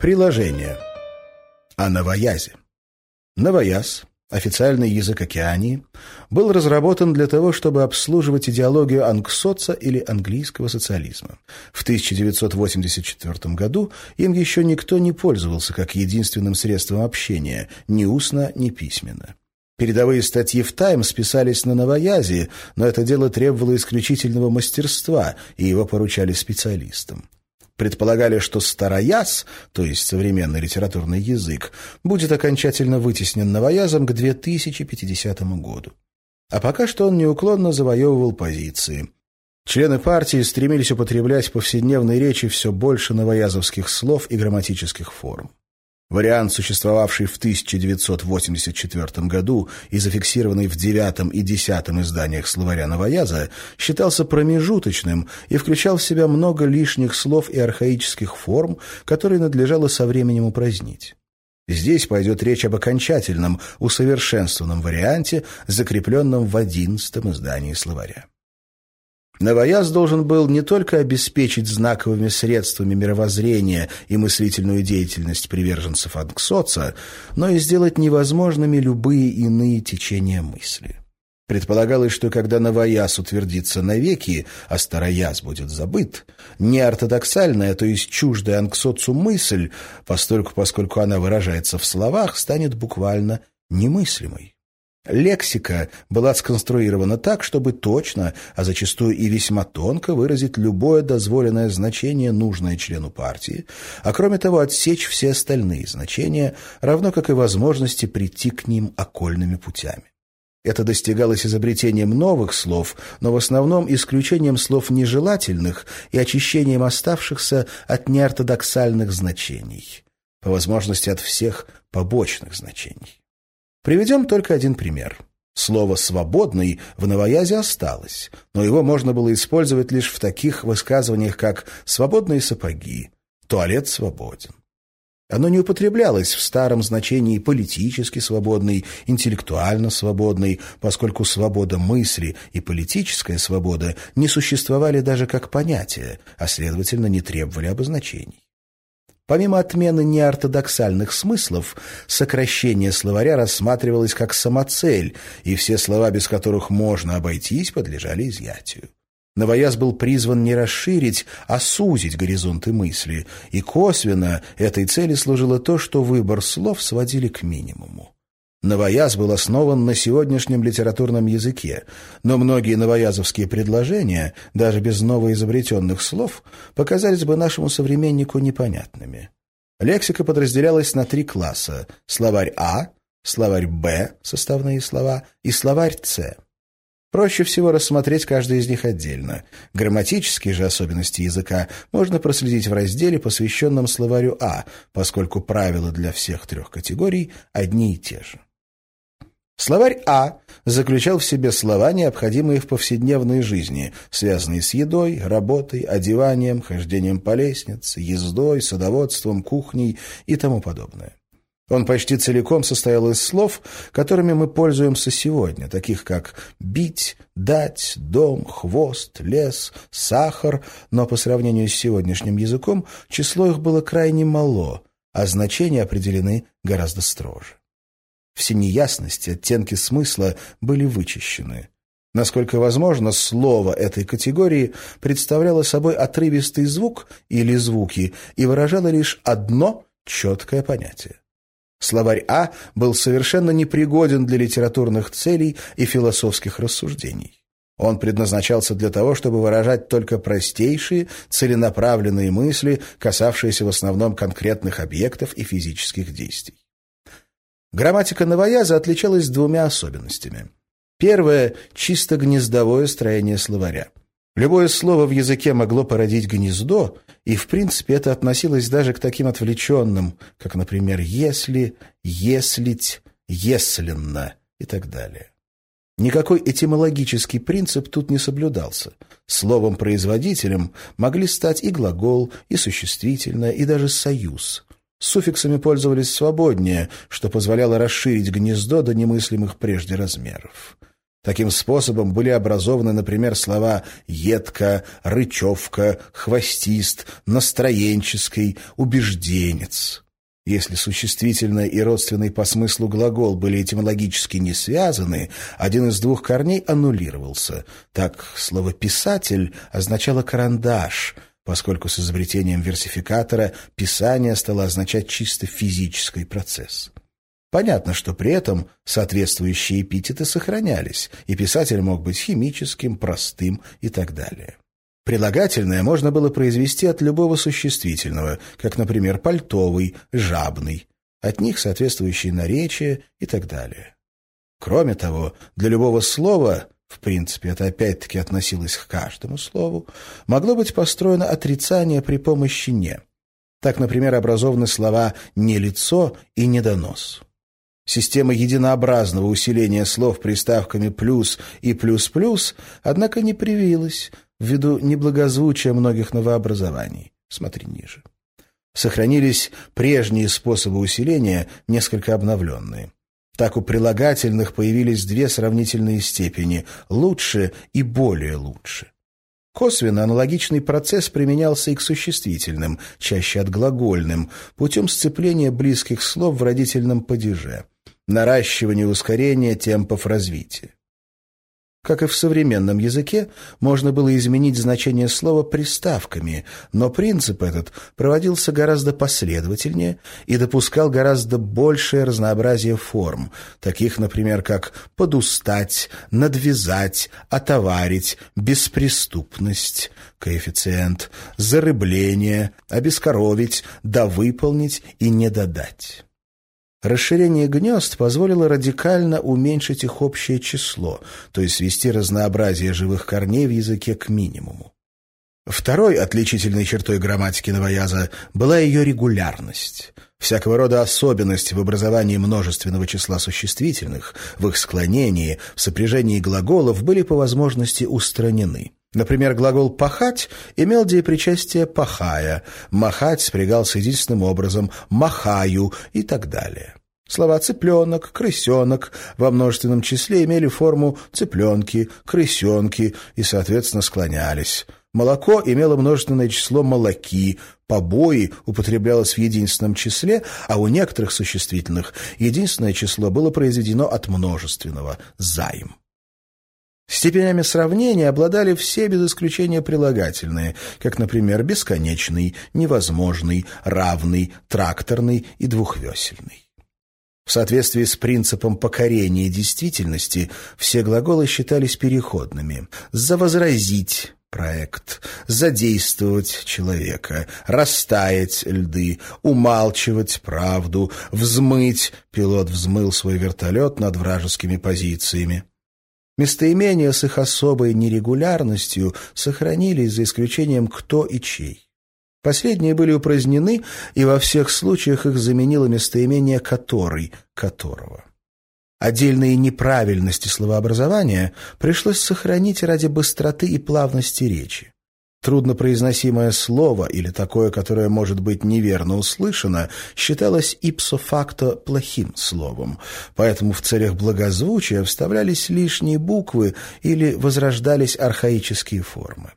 Приложение. О новоязе. Новояз, официальный язык Океании, был разработан для того, чтобы обслуживать идеологию анксоца или английского социализма. В 1984 году им еще никто не пользовался как единственным средством общения, ни устно, ни письменно. Передовые статьи в «Таймс» писались на новоязе, но это дело требовало исключительного мастерства, и его поручали специалистам. Предполагали, что старояз, то есть современный литературный язык, будет окончательно вытеснен новоязом к 2050 году. А пока что он неуклонно завоевывал позиции. Члены партии стремились употреблять в повседневной речи все больше новоязовских слов и грамматических форм. Вариант, существовавший в 1984 году и зафиксированный в девятом и десятом изданиях словаря Новояза, считался промежуточным и включал в себя много лишних слов и архаических форм, которые надлежало со временем упразднить. Здесь пойдет речь об окончательном, усовершенствованном варианте, закрепленном в одиннадцатом издании словаря. Новояз должен был не только обеспечить знаковыми средствами мировоззрения и мыслительную деятельность приверженцев Анксоца, но и сделать невозможными любые иные течения мысли. Предполагалось, что когда новояз утвердится навеки, а старояз будет забыт, неортодоксальная, то есть чуждая анксоцу мысль, постольку, поскольку она выражается в словах, станет буквально немыслимой. Лексика была сконструирована так, чтобы точно, а зачастую и весьма тонко выразить любое дозволенное значение, нужное члену партии, а кроме того отсечь все остальные значения, равно как и возможности прийти к ним окольными путями. Это достигалось изобретением новых слов, но в основном исключением слов нежелательных и очищением оставшихся от неортодоксальных значений, по возможности от всех побочных значений. Приведем только один пример. Слово «свободный» в новоязе осталось, но его можно было использовать лишь в таких высказываниях, как «свободные сапоги», «туалет свободен». Оно не употреблялось в старом значении политически свободный, интеллектуально свободный, поскольку свобода мысли и политическая свобода не существовали даже как понятия, а, следовательно, не требовали обозначений. Помимо отмены неортодоксальных смыслов, сокращение словаря рассматривалось как самоцель, и все слова, без которых можно обойтись, подлежали изъятию. Новояз был призван не расширить, а сузить горизонты мысли, и косвенно этой цели служило то, что выбор слов сводили к минимуму. Новояз был основан на сегодняшнем литературном языке, но многие новоязовские предложения, даже без новоизобретенных слов, показались бы нашему современнику непонятными. Лексика подразделялась на три класса – словарь А, словарь Б – составные слова, и словарь С. Проще всего рассмотреть каждый из них отдельно. Грамматические же особенности языка можно проследить в разделе, посвященном словарю А, поскольку правила для всех трех категорий одни и те же. Словарь А заключал в себе слова, необходимые в повседневной жизни, связанные с едой, работой, одеванием, хождением по лестнице, ездой, садоводством, кухней и тому подобное. Он почти целиком состоял из слов, которыми мы пользуемся сегодня, таких как «бить», «дать», «дом», «хвост», «лес», «сахар», но по сравнению с сегодняшним языком число их было крайне мало, а значения определены гораздо строже. Все неясности, оттенки смысла были вычищены. Насколько возможно, слово этой категории представляло собой отрывистый звук или звуки и выражало лишь одно четкое понятие. Словарь А был совершенно непригоден для литературных целей и философских рассуждений. Он предназначался для того, чтобы выражать только простейшие, целенаправленные мысли, касавшиеся в основном конкретных объектов и физических действий. Грамматика новояза отличалась двумя особенностями. Первое – чисто гнездовое строение словаря. Любое слово в языке могло породить гнездо, и, в принципе, это относилось даже к таким отвлеченным, как, например, «если», «еслить», «есленно» и так далее. Никакой этимологический принцип тут не соблюдался. Словом-производителем могли стать и глагол, и существительное, и даже союз. Суффиксами пользовались свободнее, что позволяло расширить гнездо до немыслимых прежде размеров. Таким способом были образованы, например, слова «едко», «рычевка», «хвостист», «настроенческий», «убежденец». Если существительное и родственный по смыслу глагол были этимологически не связаны, один из двух корней аннулировался. Так слово «писатель» означало «карандаш», поскольку с изобретением версификатора писание стало означать чисто физический процесс. Понятно, что при этом соответствующие эпитеты сохранялись, и писатель мог быть химическим, простым и так далее. Прилагательное можно было произвести от любого существительного, как, например, пальтовый, жабный, от них соответствующие наречия и так далее. Кроме того, для любого слова, в принципе, это опять-таки относилось к каждому слову, могло быть построено отрицание при помощи «не». Так, например, образованы слова «не лицо» и «недонос». Система единообразного усиления слов приставками «плюс» и «плюс-плюс», однако, не привилась ввиду неблагозвучия многих новообразований. Смотри ниже. Сохранились прежние способы усиления, несколько обновленные. Так у прилагательных появились две сравнительные степени – лучше и более лучше. Косвенно аналогичный процесс применялся и к существительным, чаще от глагольным, путем сцепления близких слов в родительном падеже наращивание ускорения темпов развития. Как и в современном языке, можно было изменить значение слова приставками, но принцип этот проводился гораздо последовательнее и допускал гораздо большее разнообразие форм, таких, например, как «подустать», «надвязать», «отоварить», «беспреступность», коэффициент, «зарыбление», «обескоровить», «довыполнить» и «не додать». Расширение гнезд позволило радикально уменьшить их общее число, то есть свести разнообразие живых корней в языке к минимуму. Второй отличительной чертой грамматики новояза была ее регулярность. Всякого рода особенности в образовании множественного числа существительных, в их склонении, в сопряжении глаголов были по возможности устранены. Например, глагол «пахать» имел деепричастие «пахая», «махать» спрягался единственным образом «махаю» и так далее. Слова «цыпленок», «крысенок» во множественном числе имели форму «цыпленки», «крысенки» и, соответственно, склонялись. Молоко имело множественное число «молоки», побои употреблялось в единственном числе, а у некоторых существительных единственное число было произведено от множественного «займ». Степенями сравнения обладали все без исключения прилагательные, как, например, бесконечный, невозможный, равный, тракторный и двухвесельный. В соответствии с принципом покорения действительности все глаголы считались переходными. «Завозразить» — проект, «задействовать» — человека, «растаять» — льды, «умалчивать» — правду, «взмыть» — пилот взмыл свой вертолет над вражескими позициями. Местоимения с их особой нерегулярностью сохранились за исключением «кто» и «чей». Последние были упразднены, и во всех случаях их заменило местоимение «который», «которого». Отдельные неправильности словообразования пришлось сохранить ради быстроты и плавности речи. Труднопроизносимое слово или такое, которое может быть неверно услышано, считалось ипсо-факто плохим словом, поэтому в целях благозвучия вставлялись лишние буквы или возрождались архаические формы.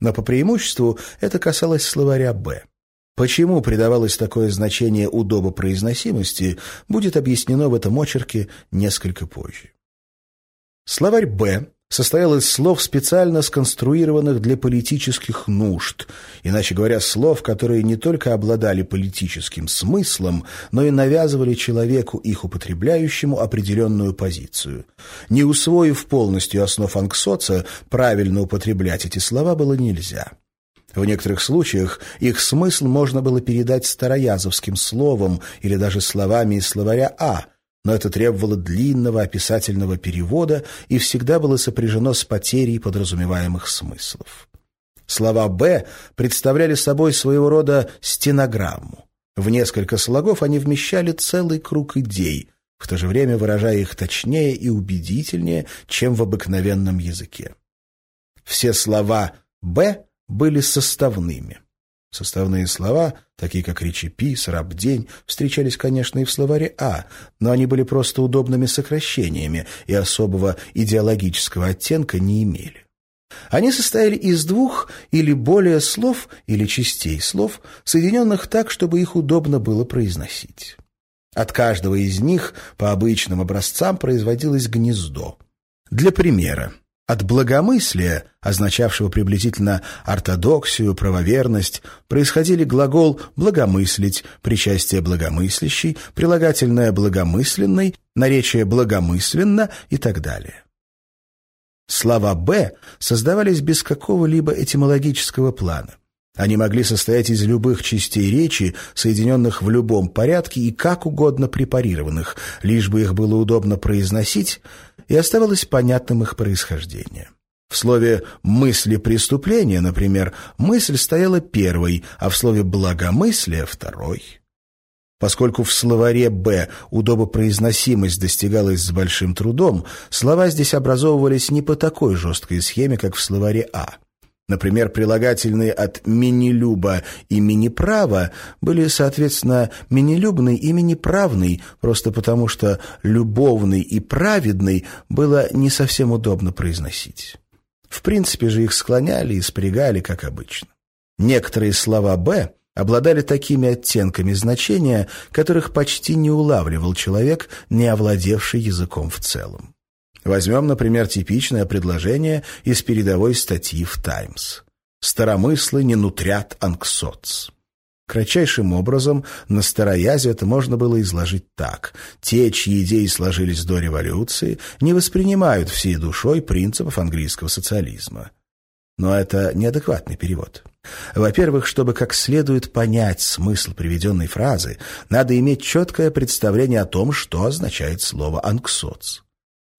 Но по преимуществу это касалось словаря «Б». Почему придавалось такое значение удобопроизносимости, будет объяснено в этом очерке несколько позже. Словарь «Б» состоял из слов, специально сконструированных для политических нужд, иначе говоря, слов, которые не только обладали политическим смыслом, но и навязывали человеку, их употребляющему, определенную позицию. Не усвоив полностью основ анксоца, правильно употреблять эти слова было нельзя. В некоторых случаях их смысл можно было передать староязовским словом или даже словами из словаря А, но это требовало длинного описательного перевода и всегда было сопряжено с потерей подразумеваемых смыслов. Слова «Б» представляли собой своего рода стенограмму. В несколько слогов они вмещали целый круг идей, в то же время выражая их точнее и убедительнее, чем в обыкновенном языке. Все слова «Б» были составными. Составные слова, такие как речепис, рабдень, встречались, конечно, и в словаре А, но они были просто удобными сокращениями и особого идеологического оттенка не имели. Они состояли из двух или более слов или частей слов, соединенных так, чтобы их удобно было произносить. От каждого из них по обычным образцам производилось гнездо. Для примера, от благомыслия, означавшего приблизительно ортодоксию, правоверность, происходили глагол «благомыслить», причастие «благомыслящий», прилагательное «благомысленный», наречие «благомысленно» и так далее. Слова «б» создавались без какого-либо этимологического плана. Они могли состоять из любых частей речи, соединенных в любом порядке и как угодно препарированных, лишь бы их было удобно произносить, и оставалось понятным их происхождение. В слове «мысли преступления», например, мысль стояла первой, а в слове «благомыслие» — второй. Поскольку в словаре «Б» удобопроизносимость достигалась с большим трудом, слова здесь образовывались не по такой жесткой схеме, как в словаре «А». Например, прилагательные от «минилюба» и «миниправа» были, соответственно, «минилюбный» и «миниправный», просто потому что «любовный» и «праведный» было не совсем удобно произносить. В принципе же их склоняли и спрягали, как обычно. Некоторые слова «б» обладали такими оттенками значения, которых почти не улавливал человек, не овладевший языком в целом. Возьмем, например, типичное предложение из передовой статьи в «Таймс». «Старомыслы не нутрят анксоц». Кратчайшим образом на староязе это можно было изложить так. Те, чьи идеи сложились до революции, не воспринимают всей душой принципов английского социализма. Но это неадекватный перевод. Во-первых, чтобы как следует понять смысл приведенной фразы, надо иметь четкое представление о том, что означает слово «анксоц».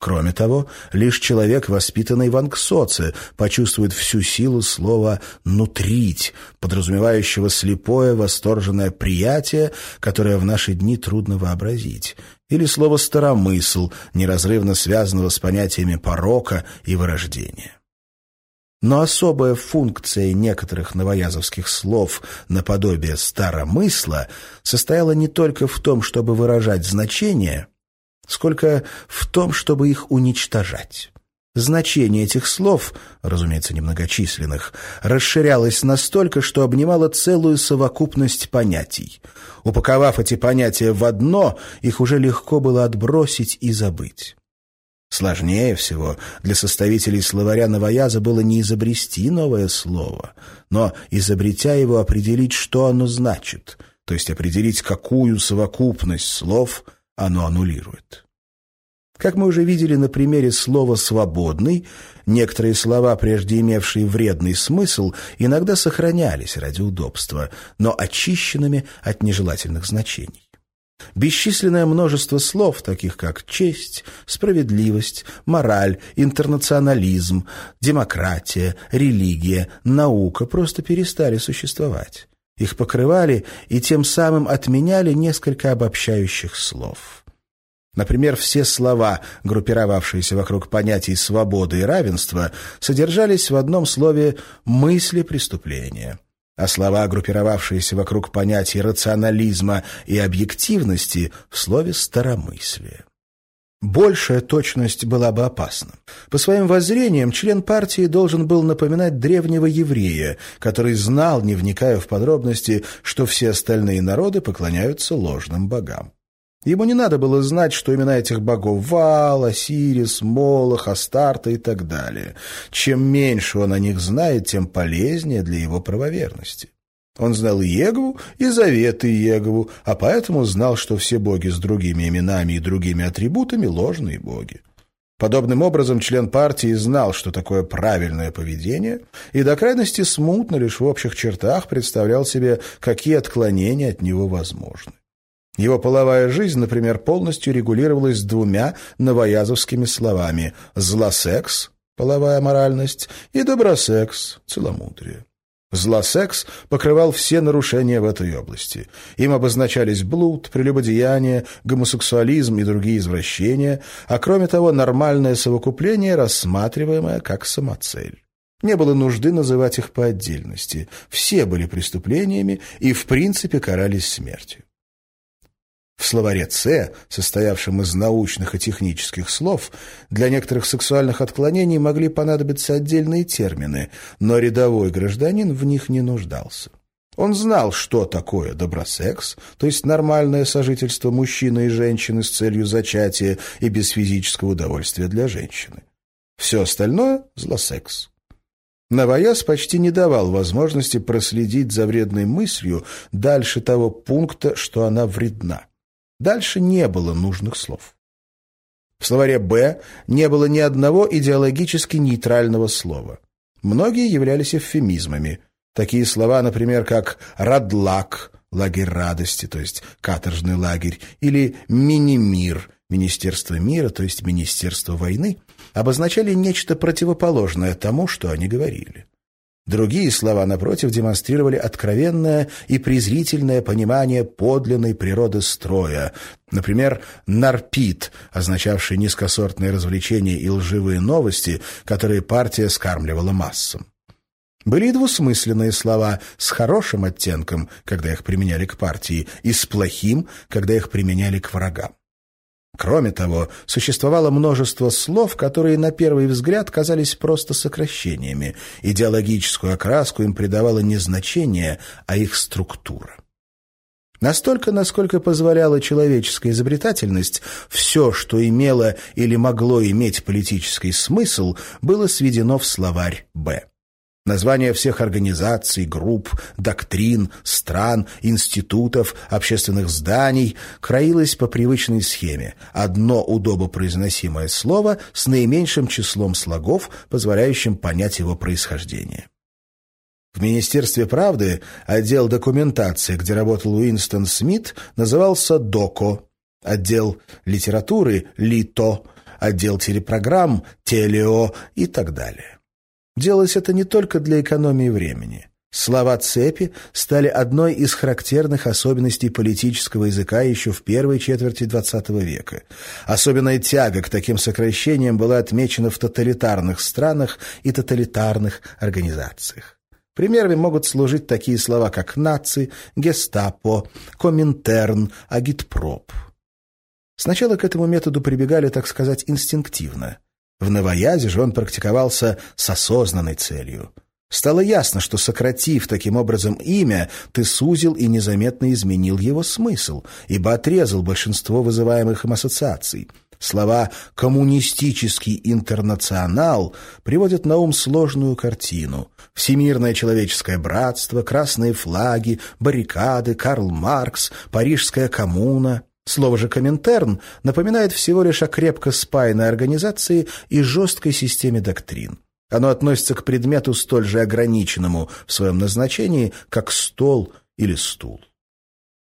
Кроме того, лишь человек, воспитанный в анксоце, почувствует всю силу слова «нутрить», подразумевающего слепое восторженное приятие, которое в наши дни трудно вообразить, или слово «старомысл», неразрывно связанного с понятиями порока и вырождения. Но особая функция некоторых новоязовских слов наподобие «старомысла» состояла не только в том, чтобы выражать значение – сколько в том, чтобы их уничтожать. Значение этих слов, разумеется, немногочисленных, расширялось настолько, что обнимало целую совокупность понятий. Упаковав эти понятия в одно, их уже легко было отбросить и забыть. Сложнее всего для составителей словаря новояза было не изобрести новое слово, но, изобретя его, определить, что оно значит, то есть определить, какую совокупность слов – оно аннулирует. Как мы уже видели на примере слова «свободный», некоторые слова, прежде имевшие вредный смысл, иногда сохранялись ради удобства, но очищенными от нежелательных значений. Бесчисленное множество слов, таких как честь, справедливость, мораль, интернационализм, демократия, религия, наука, просто перестали существовать. Их покрывали и тем самым отменяли несколько обобщающих слов. Например, все слова, группировавшиеся вокруг понятий свободы и равенства, содержались в одном слове «мысли преступления», а слова, группировавшиеся вокруг понятий рационализма и объективности, в слове «старомыслие». Большая точность была бы опасна. По своим воззрениям, член партии должен был напоминать древнего еврея, который знал, не вникая в подробности, что все остальные народы поклоняются ложным богам. Ему не надо было знать, что имена этих богов — Вал, Осирис, Молох, Астарта и так далее. Чем меньше он о них знает, тем полезнее для его правоверности. Он знал Иегову и заветы Иегову, а поэтому знал, что все боги с другими именами и другими атрибутами — ложные боги. Подобным образом член партии знал, что такое правильное поведение, и до крайности смутно лишь в общих чертах представлял себе, какие отклонения от него возможны. Его половая жизнь, например, полностью регулировалась двумя новоязовскими словами «злосекс» — половая моральность и «добросекс» — целомудрие. Злосекс покрывал все нарушения в этой области. Им обозначались блуд, прелюбодеяние, гомосексуализм и другие извращения, а кроме того нормальное совокупление, рассматриваемое как самоцель. Не было нужды называть их по отдельности. Все были преступлениями и в принципе карались смертью. В словаре «Ц», состоявшем из научных и технических слов, для некоторых сексуальных отклонений могли понадобиться отдельные термины, но рядовой гражданин в них не нуждался. Он знал, что такое добросекс, то есть нормальное сожительство мужчины и женщины с целью зачатия и без физического удовольствия для женщины. Все остальное – злосекс. Новояз почти не давал возможности проследить за вредной мыслью дальше того пункта, что она вредна. Дальше не было нужных слов. В словаре «Б» не было ни одного идеологически нейтрального слова. Многие являлись эвфемизмами. Такие слова, например, как «радлак» — лагерь радости, то есть каторжный лагерь, или «мини-мир» — Министерство мира, то есть Министерство войны, обозначали нечто противоположное тому, что они говорили. Другие слова, напротив, демонстрировали откровенное и презрительное понимание подлинной природы строя. Например, «нарпит», означавший низкосортные развлечения и лживые новости, которые партия скармливала массам. Были и двусмысленные слова с хорошим оттенком, когда их применяли к партии, и с плохим, когда их применяли к врагам. Кроме того, существовало множество слов, которые на первый взгляд казались просто сокращениями. Идеологическую окраску им придавало не значение, а их структура. Настолько, насколько позволяла человеческая изобретательность, все, что имело или могло иметь политический смысл, было сведено в словарь «Б». Названия всех организаций, групп, доктрин, стран, институтов, общественных зданий краилось по привычной схеме. Одно удобопроизносимое слово с наименьшим числом слогов, позволяющим понять его происхождение. В Министерстве правды отдел документации, где работал Уинстон Смит, назывался «ДОКО», отдел литературы «ЛИТО», отдел телепрограмм «ТЕЛЕО» и так далее. Делалось это не только для экономии времени. Слова цепи стали одной из характерных особенностей политического языка еще в первой четверти XX века. Особенная тяга к таким сокращениям была отмечена в тоталитарных странах и тоталитарных организациях. Примерами могут служить такие слова, как «наци», «гестапо», «коминтерн», «агитпроп». Сначала к этому методу прибегали, так сказать, инстинктивно. В новоязе же он практиковался с осознанной целью. Стало ясно, что, сократив таким образом имя, ты сузил и незаметно изменил его смысл, ибо отрезал большинство вызываемых им ассоциаций. Слова «коммунистический интернационал» приводят на ум сложную картину. Всемирное человеческое братство, красные флаги, баррикады, Карл Маркс, Парижская коммуна — Слово же «коминтерн» напоминает всего лишь о крепко спаянной организации и жесткой системе доктрин. Оно относится к предмету столь же ограниченному в своем назначении, как стол или стул.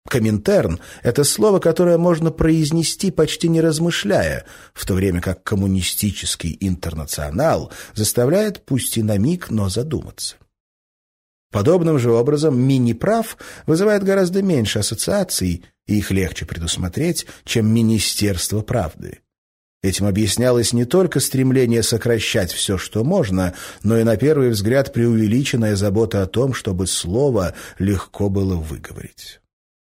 Коминтерн — это слово, которое можно произнести почти не размышляя, в то время как коммунистический интернационал заставляет, пусть и на миг, но задуматься. Подобным же образом мини-прав вызывает гораздо меньше ассоциаций, их легче предусмотреть, чем Министерство правды. Этим объяснялось не только стремление сокращать все, что можно, но и на первый взгляд преувеличенная забота о том, чтобы слово легко было выговорить.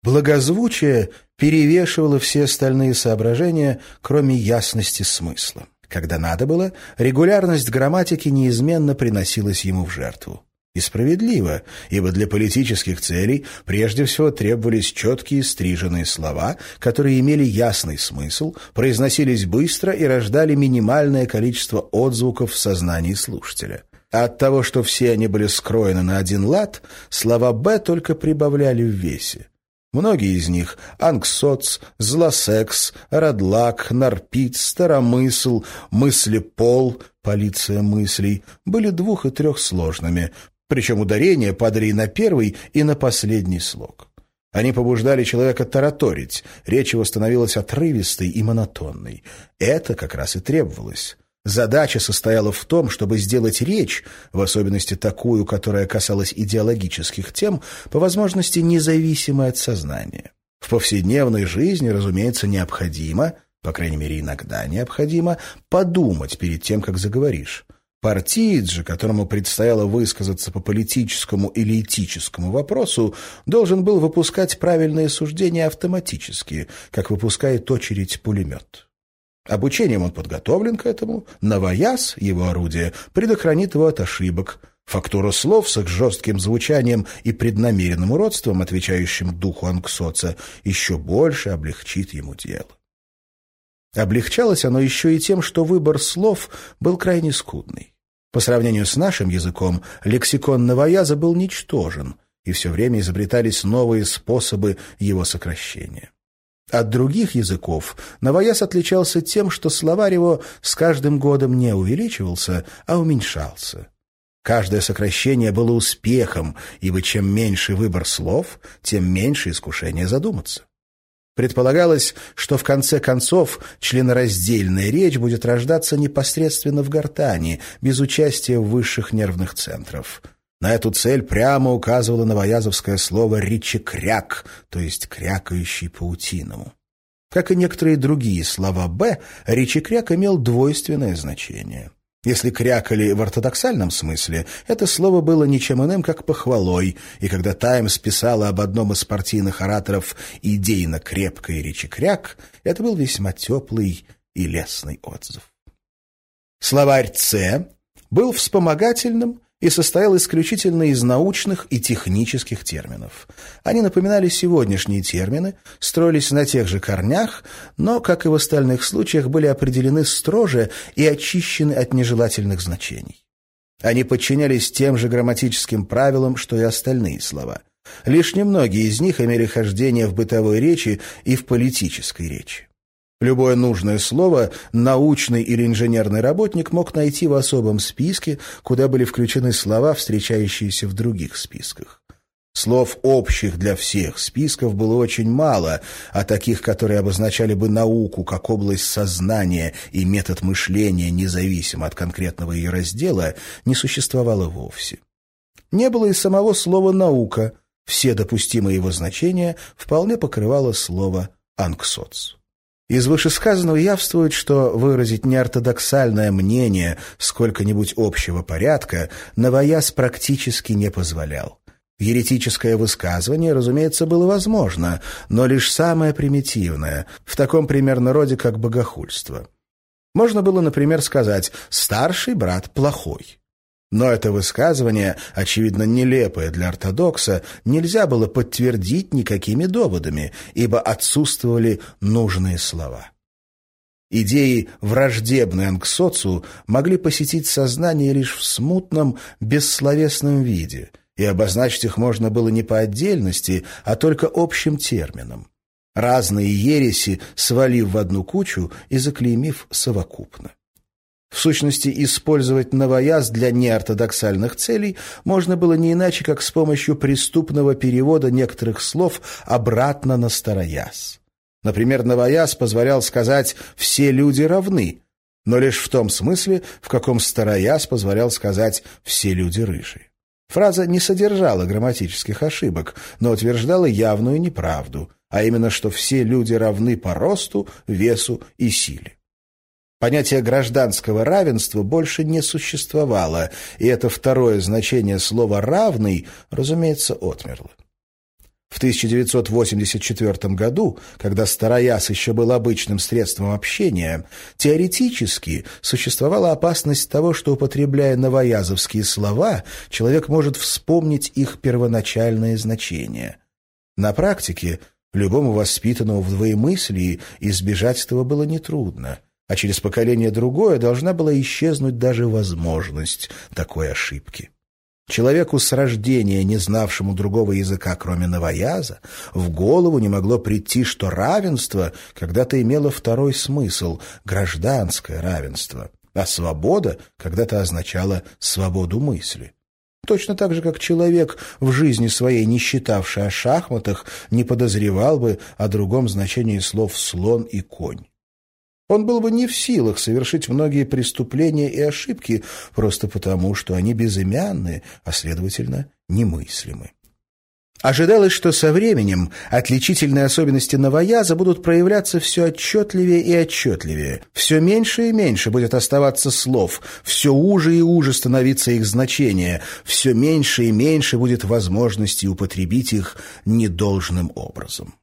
Благозвучие перевешивало все остальные соображения, кроме ясности смысла. Когда надо было, регулярность грамматики неизменно приносилась ему в жертву. И справедливо, ибо для политических целей прежде всего требовались четкие стриженные слова, которые имели ясный смысл, произносились быстро и рождали минимальное количество отзвуков в сознании слушателя. От того, что все они были скроены на один лад, слова «Б» только прибавляли в весе. Многие из них — анксоц, злосекс, радлак, нарпит, старомысл, мыслепол, полиция мыслей — были двух- и трехсложными, причем ударения падали и на первый, и на последний слог. Они побуждали человека тараторить, речь его становилась отрывистой и монотонной. Это как раз и требовалось. Задача состояла в том, чтобы сделать речь, в особенности такую, которая касалась идеологических тем, по возможности независимой от сознания. В повседневной жизни, разумеется, необходимо, по крайней мере иногда необходимо, подумать перед тем, как заговоришь. Партиец же, которому предстояло высказаться по политическому или этическому вопросу, должен был выпускать правильные суждения автоматически, как выпускает очередь пулемет. Обучением он подготовлен к этому, новояз, его орудие, предохранит его от ошибок, фактура слов с их жестким звучанием и преднамеренным уродством, отвечающим духу анксоца, еще больше облегчит ему дело. Облегчалось оно еще и тем, что выбор слов был крайне скудный. По сравнению с нашим языком, лексикон новояза был ничтожен, и все время изобретались новые способы его сокращения. От других языков новояз отличался тем, что словарь его с каждым годом не увеличивался, а уменьшался. Каждое сокращение было успехом, ибо чем меньше выбор слов, тем меньше искушение задуматься. Предполагалось, что в конце концов членораздельная речь будет рождаться непосредственно в гортани, без участия высших нервных центров. На эту цель прямо указывало новоязовское слово «речекряк», то есть «крякающий паутиному». Как и некоторые другие слова «б», речекряк имел двойственное значение – если крякали в ортодоксальном смысле, это слово было ничем иным, как похвалой, и когда «Таймс» писала об одном из партийных ораторов идейно крепкой речи кряк, это был весьма теплый и лестный отзыв. Словарь «Ц» был вспомогательным и состоял исключительно из научных и технических терминов. Они напоминали сегодняшние термины, строились на тех же корнях, но, как и в остальных случаях, были определены строже и очищены от нежелательных значений. Они подчинялись тем же грамматическим правилам, что и остальные слова. Лишь немногие из них имели хождение в бытовой речи и в политической речи. Любое нужное слово научный или инженерный работник мог найти в особом списке, куда были включены слова, встречающиеся в других списках. Слов общих для всех списков было очень мало, а таких, которые обозначали бы науку как область сознания и метод мышления, независимо от конкретного ее раздела, не существовало вовсе. Не было и самого слова «наука», все допустимые его значения вполне покрывало слово «анксоц». Из вышесказанного явствует, что выразить неортодоксальное мнение сколько-нибудь общего порядка новояз практически не позволял. Еретическое высказывание, разумеется, было возможно, но лишь самое примитивное, в таком примерно роде, как богохульство. Можно было, например, сказать «старший брат плохой». Но это высказывание, очевидно нелепое для ортодокса, нельзя было подтвердить никакими доводами, ибо отсутствовали нужные слова. Идеи, враждебные анксоцу, могли посетить сознание лишь в смутном, бессловесном виде, и обозначить их можно было не по отдельности, а только общим термином. Разные ереси свалив в одну кучу и заклеймив совокупно. В сущности, использовать новояз для неортодоксальных целей можно было не иначе, как с помощью преступного перевода некоторых слов обратно на старояз. Например, новояз позволял сказать «все люди равны», но лишь в том смысле, в каком старояз позволял сказать «все люди рыжие». Фраза не содержала грамматических ошибок, но утверждала явную неправду, а именно, что все люди равны по росту, весу и силе. Понятие гражданского равенства больше не существовало, и это второе значение слова «равный», разумеется, отмерло. В 1984 году, когда старояз еще был обычным средством общения, теоретически существовала опасность того, что, употребляя новоязовские слова, человек может вспомнить их первоначальное значение. На практике любому воспитанному в двоемыслии избежать этого было нетрудно – а через поколение другое должна была исчезнуть даже возможность такой ошибки. Человеку с рождения, не знавшему другого языка, кроме новояза, в голову не могло прийти, что равенство когда-то имело второй смысл — гражданское равенство, а свобода когда-то означала свободу мысли. Точно так же, как человек, в жизни своей не считавший о шахматах, не подозревал бы о другом значении слов «слон» и «конь». Он был бы не в силах совершить многие преступления и ошибки просто потому, что они безымянны, а, следовательно, немыслимы. Ожидалось, что со временем отличительные особенности новояза будут проявляться все отчетливее и отчетливее. Все меньше и меньше будет оставаться слов, все уже и уже становиться их значение, все меньше и меньше будет возможности употребить их недолжным образом.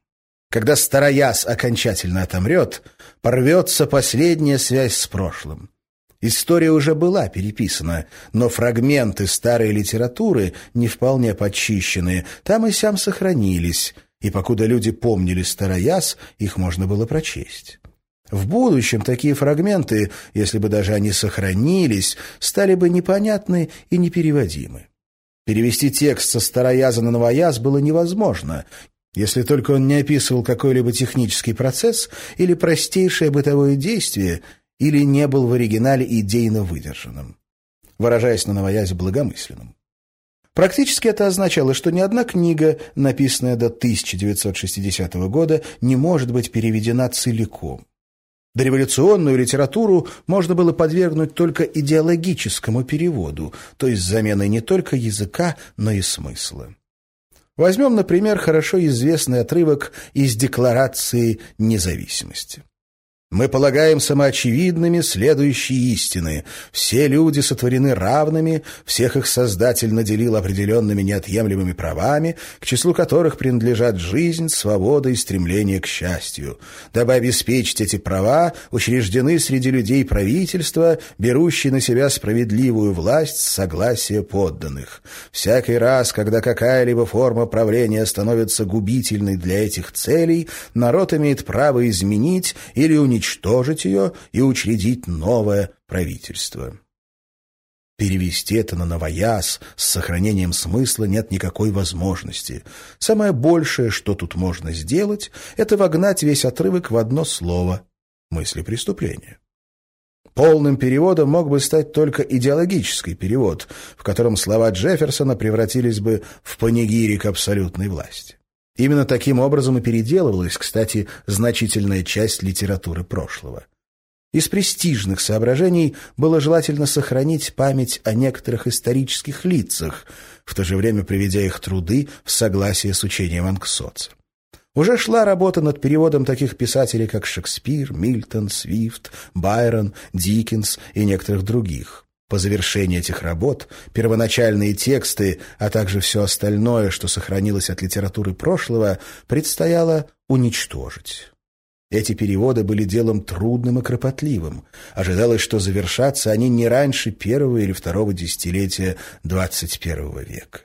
Когда старояз окончательно отомрет, порвется последняя связь с прошлым. История уже была переписана, но фрагменты старой литературы, не вполне подчищенные, там и сям сохранились, и покуда люди помнили старояз, их можно было прочесть. В будущем такие фрагменты, если бы даже они сохранились, стали бы непонятны и непереводимы. Перевести текст со старояза на новояз было невозможно, если только он не описывал какой-либо технический процесс или простейшее бытовое действие, или не был в оригинале идейно выдержанным, выражаясь на новоязе благомысленным. Практически это означало, что ни одна книга, написанная до 1960 года, не может быть переведена целиком. Дореволюционную литературу можно было подвергнуть только идеологическому переводу, то есть заменой не только языка, но и смысла. Возьмем, например, хорошо известный отрывок из Декларации независимости. Мы полагаем самоочевидными следующие истины. Все люди сотворены равными, всех их Создатель наделил определенными неотъемлемыми правами, к числу которых принадлежат жизнь, свобода и стремление к счастью. Дабы обеспечить эти права, учреждены среди людей правительства, берущие на себя справедливую власть с согласия подданных. Всякий раз, когда какая-либо форма правления становится губительной для этих целей, народ имеет право изменить или уничтожить уничтожить ее и учредить новое правительство. Перевести это на новояз с сохранением смысла нет никакой возможности. Самое большее, что тут можно сделать, это вогнать весь отрывок в одно слово – мысли преступления. Полным переводом мог бы стать только идеологический перевод, в котором слова Джефферсона превратились бы в панигирик абсолютной власти. Именно таким образом и переделывалась, кстати, значительная часть литературы прошлого. Из престижных соображений было желательно сохранить память о некоторых исторических лицах, в то же время приведя их труды в согласие с учением Анксоца. Уже шла работа над переводом таких писателей, как Шекспир, Мильтон, Свифт, Байрон, Диккенс и некоторых других. По завершении этих работ первоначальные тексты, а также все остальное, что сохранилось от литературы прошлого, предстояло уничтожить. Эти переводы были делом трудным и кропотливым. Ожидалось, что завершатся они не раньше первого или второго десятилетия XXI века.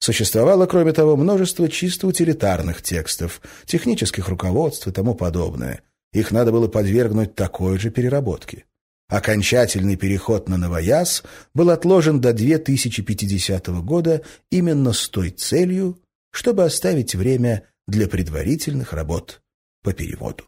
Существовало, кроме того, множество чисто утилитарных текстов, технических руководств и тому подобное. Их надо было подвергнуть такой же переработке. Окончательный переход на новояз был отложен до 2050 года именно с той целью, чтобы оставить время для предварительных работ по переводу.